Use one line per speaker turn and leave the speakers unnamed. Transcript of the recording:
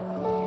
Oh.